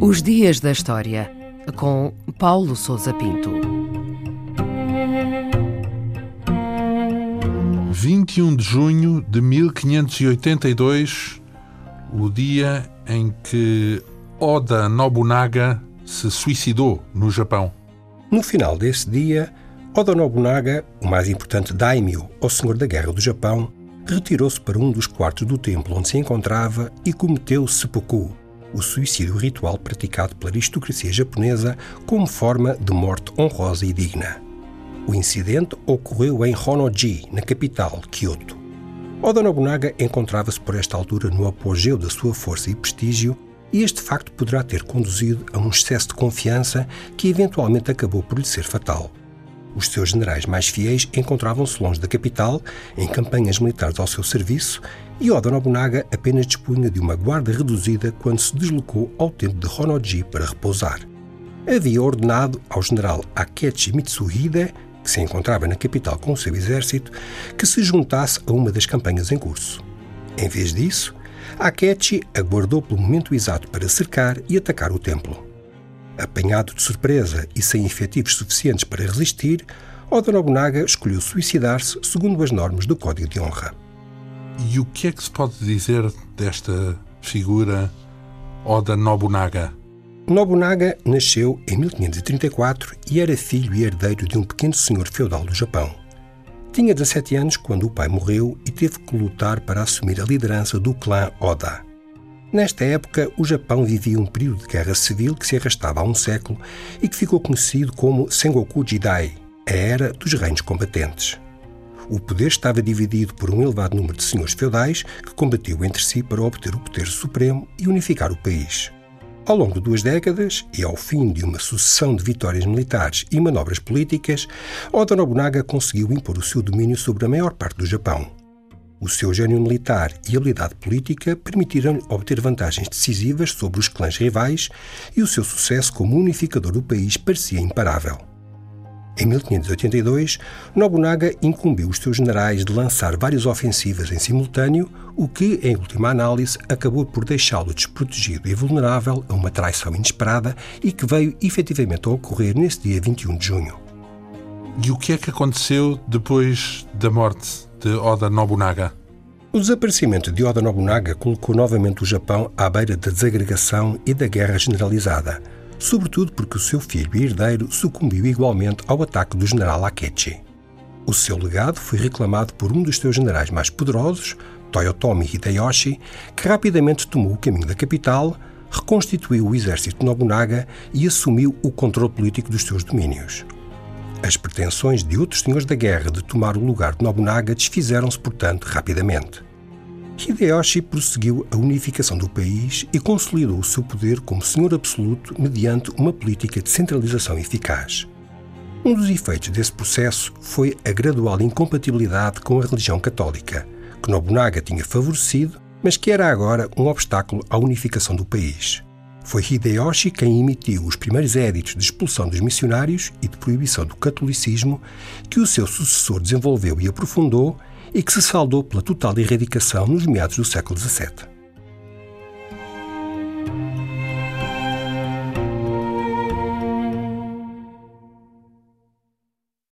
Os Dias da História, com Paulo Souza Pinto. 21 de junho de 1582, o dia em que Oda Nobunaga se suicidou no Japão. No final desse dia, Oda Nobunaga, o mais importante daimyo, ou senhor da guerra do Japão, retirou-se para um dos quartos do templo onde se encontrava e cometeu seppuku, o suicídio ritual praticado pela aristocracia japonesa como forma de morte honrosa e digna. O incidente ocorreu em Honnoji, na capital, Kyoto. Oda Nobunaga encontrava-se por esta altura no apogeu da sua força e prestígio, e este facto poderá ter conduzido a um excesso de confiança que eventualmente acabou por lhe ser fatal. Os seus generais mais fiéis encontravam-se longe da capital, em campanhas militares ao seu serviço, e Oda Nobunaga apenas dispunha de uma guarda reduzida quando se deslocou ao templo de Honnoji para repousar. Havia ordenado ao general Akechi Mitsuhide, que se encontrava na capital com o seu exército, que se juntasse a uma das campanhas em curso. Em vez disso, Akechi aguardou pelo momento exato para cercar e atacar o templo. Apanhado de surpresa e sem efetivos suficientes para resistir, Oda Nobunaga escolheu suicidar-se segundo as normas do Código de Honra. E o que é que se pode dizer desta figura Oda Nobunaga? Nobunaga nasceu em 1534 e era filho e herdeiro de um pequeno senhor feudal do Japão. Tinha 17 anos quando o pai morreu e teve que lutar para assumir a liderança do clã Oda. Nesta época, o Japão vivia um período de guerra civil que se arrastava há um século e que ficou conhecido como Sengoku Jidai, a Era dos Reinos Combatentes. O poder estava dividido por um elevado número de senhores feudais que combatiu entre si para obter o poder supremo e unificar o país. Ao longo de duas décadas e ao fim de uma sucessão de vitórias militares e manobras políticas, Oda Nobunaga conseguiu impor o seu domínio sobre a maior parte do Japão. O seu gênio militar e habilidade política permitiram-lhe obter vantagens decisivas sobre os clãs rivais e o seu sucesso como unificador do país parecia imparável. Em 1582, Nobunaga incumbiu os seus generais de lançar várias ofensivas em simultâneo, o que, em última análise, acabou por deixá-lo desprotegido e vulnerável a uma traição inesperada e que veio efetivamente a ocorrer nesse dia 21 de junho. E o que é que aconteceu depois da morte de Oda Nobunaga? O desaparecimento de Oda Nobunaga colocou novamente o Japão à beira da desagregação e da guerra generalizada, sobretudo porque o seu filho e herdeiro sucumbiu igualmente ao ataque do general Akechi. O seu legado foi reclamado por um dos seus generais mais poderosos, Toyotomi Hideyoshi, que rapidamente tomou o caminho da capital, reconstituiu o exército de Nobunaga e assumiu o controle político dos seus domínios. As pretensões de outros senhores da guerra de tomar o lugar de Nobunaga desfizeram-se, portanto, rapidamente. Hideyoshi prosseguiu a unificação do país e consolidou o seu poder como senhor absoluto mediante uma política de centralização eficaz. Um dos efeitos desse processo foi a gradual incompatibilidade com a religião católica, que Nobunaga tinha favorecido, mas que era agora um obstáculo à unificação do país. Foi Hideyoshi quem emitiu os primeiros éditos de expulsão dos missionários e de proibição do catolicismo, que o seu sucessor desenvolveu e aprofundou e que se saldou pela total erradicação nos meados do século XVII.